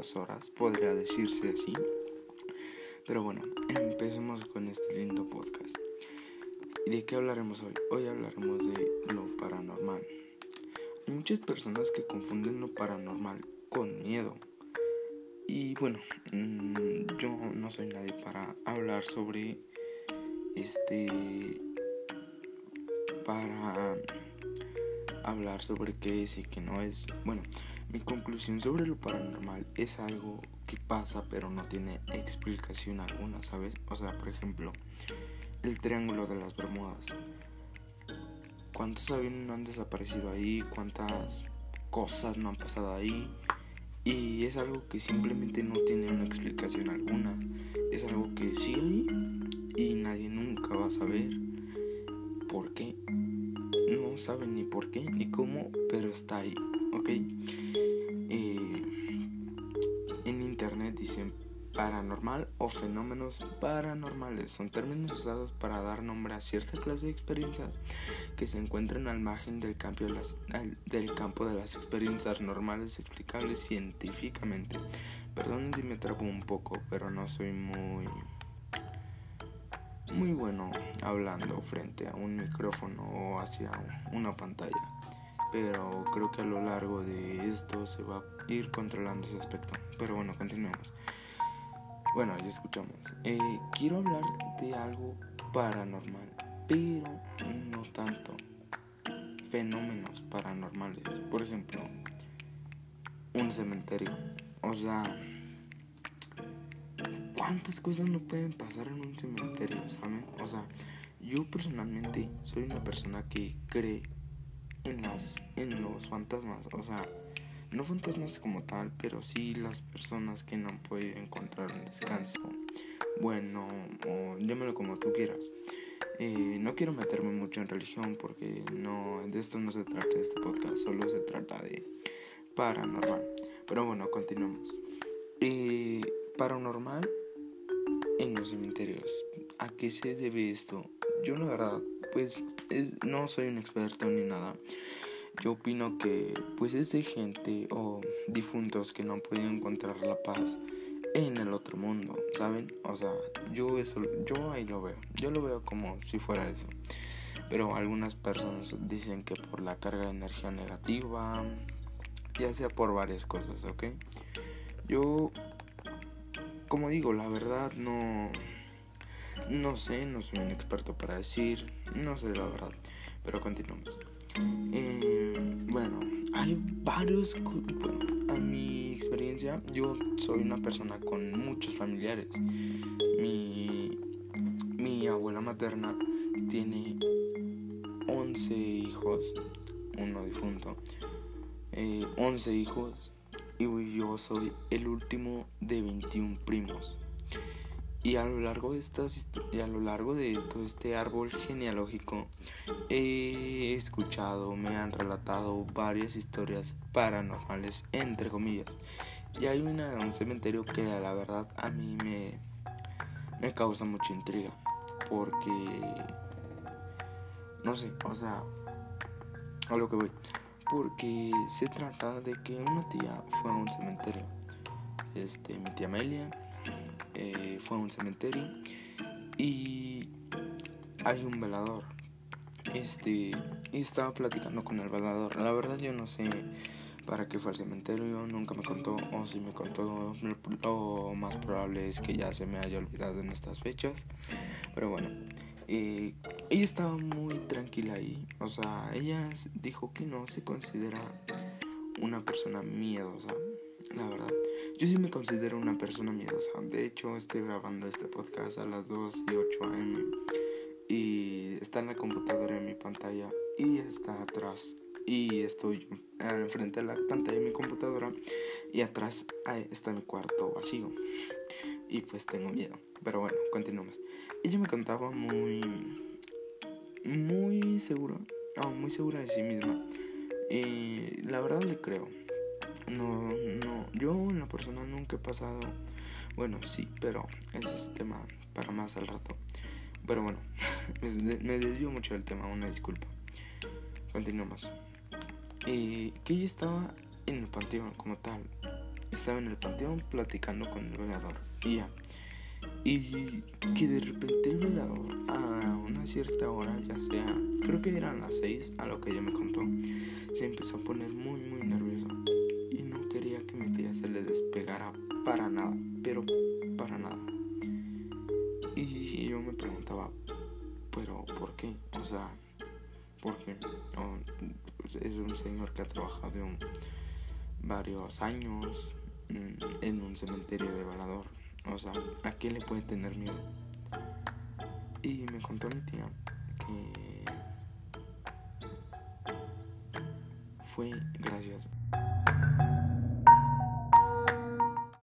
dos horas, podría decirse así. Pero bueno, empecemos con este lindo podcast. ¿Y de qué hablaremos hoy? Hoy hablaremos de lo paranormal. Hay muchas personas que confunden lo paranormal con miedo. Y bueno, mm, yo no soy nadie para hablar sobre este para hablar sobre qué es y qué no es. Bueno, mi conclusión sobre lo paranormal es algo que pasa pero no tiene explicación alguna, ¿sabes? O sea, por ejemplo, el triángulo de las Bermudas. ¿Cuántos aviones no han desaparecido ahí? ¿Cuántas cosas no han pasado ahí? Y es algo que simplemente no tiene una explicación alguna. Es algo que hay y nadie nunca va a saber por qué. No saben ni por qué ni cómo, pero está ahí, ¿ok? Eh, en internet dicen paranormal o fenómenos paranormales. Son términos usados para dar nombre a cierta clase de experiencias que se encuentran al margen del campo de las, experiencias normales explicables científicamente. Perdonen si me trapo un poco, pero no soy muy muy bueno hablando frente a un micrófono o hacia una pantalla. Pero creo que a lo largo de esto se va a ir controlando ese aspecto. Pero bueno, continuemos. Bueno, ya escuchamos. Eh, quiero hablar de algo paranormal, pero no tanto. Fenómenos paranormales. Por ejemplo, un cementerio. O sea, ¿cuántas cosas no pueden pasar en un cementerio, saben? O sea, yo personalmente soy una persona que cree en las en los fantasmas, o sea, no fantasmas como tal, pero sí las personas que no han encontrar descanso bueno o llámalo como tú quieras. Eh, no quiero meterme mucho en religión porque no de esto no se trata de este podcast, solo se trata de paranormal. Pero bueno, continuamos. Eh, paranormal en los cementerios. ¿A qué se debe esto? Yo la verdad, pues no soy un experto ni nada yo opino que pues es de gente o difuntos que no han podido encontrar la paz en el otro mundo, ¿saben? O sea, yo eso, yo ahí lo veo, yo lo veo como si fuera eso. Pero algunas personas dicen que por la carga de energía negativa, ya sea por varias cosas, ¿ok? Yo, como digo, la verdad no, no sé, no soy un experto para decir, no sé la verdad, pero continuamos. Eh, bueno, hay varios. Bueno, a mi experiencia, yo soy una persona con muchos familiares. Mi, mi abuela materna tiene 11 hijos, uno difunto, eh, 11 hijos, y yo soy el último de 21 primos. Y a lo largo de estas y a lo largo de todo este árbol genealógico he escuchado, me han relatado varias historias paranormales entre comillas. Y hay una un cementerio que la verdad a mí me me causa mucha intriga porque no sé, o sea, a lo que voy, porque se trata de que una tía fue a un cementerio. Este, mi tía Amelia eh, fue a un cementerio y hay un velador. Este, y estaba platicando con el velador. La verdad yo no sé para qué fue al cementerio, nunca me contó, o si me contó, lo más probable es que ya se me haya olvidado en estas fechas. Pero bueno, eh, ella estaba muy tranquila ahí, o sea, ella dijo que no se considera una persona miedosa, la verdad. Yo sí me considero una persona miedosa. De hecho, estoy grabando este podcast a las 2 y 8 am. Y está en la computadora en mi pantalla y está atrás. Y estoy enfrente de la pantalla de mi computadora y atrás está mi cuarto vacío. Y pues tengo miedo. Pero bueno, continuamos. Ella me contaba muy, muy segura, oh, muy segura de sí misma. Y la verdad le creo no, no, yo en la persona nunca he pasado, bueno, sí, pero ese es tema para más al rato. Pero bueno, me desvió mucho del tema, una disculpa. Continuamos. Eh, que ella estaba en el panteón como tal. estaba en el panteón platicando con el velador y ya. Y que de repente el velador a una cierta hora, ya sea, creo que eran las 6 a lo que ella me contó, se empezó a poner muy muy nervioso despegara para nada, pero para nada. Y yo me preguntaba, pero ¿por qué? O sea, porque es un señor que ha trabajado varios años mm, en un cementerio de Valador. O sea, ¿a quién le puede tener miedo? Y me contó mi tía que fue gracias